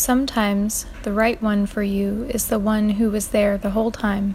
Sometimes the right one for you is the one who was there the whole time.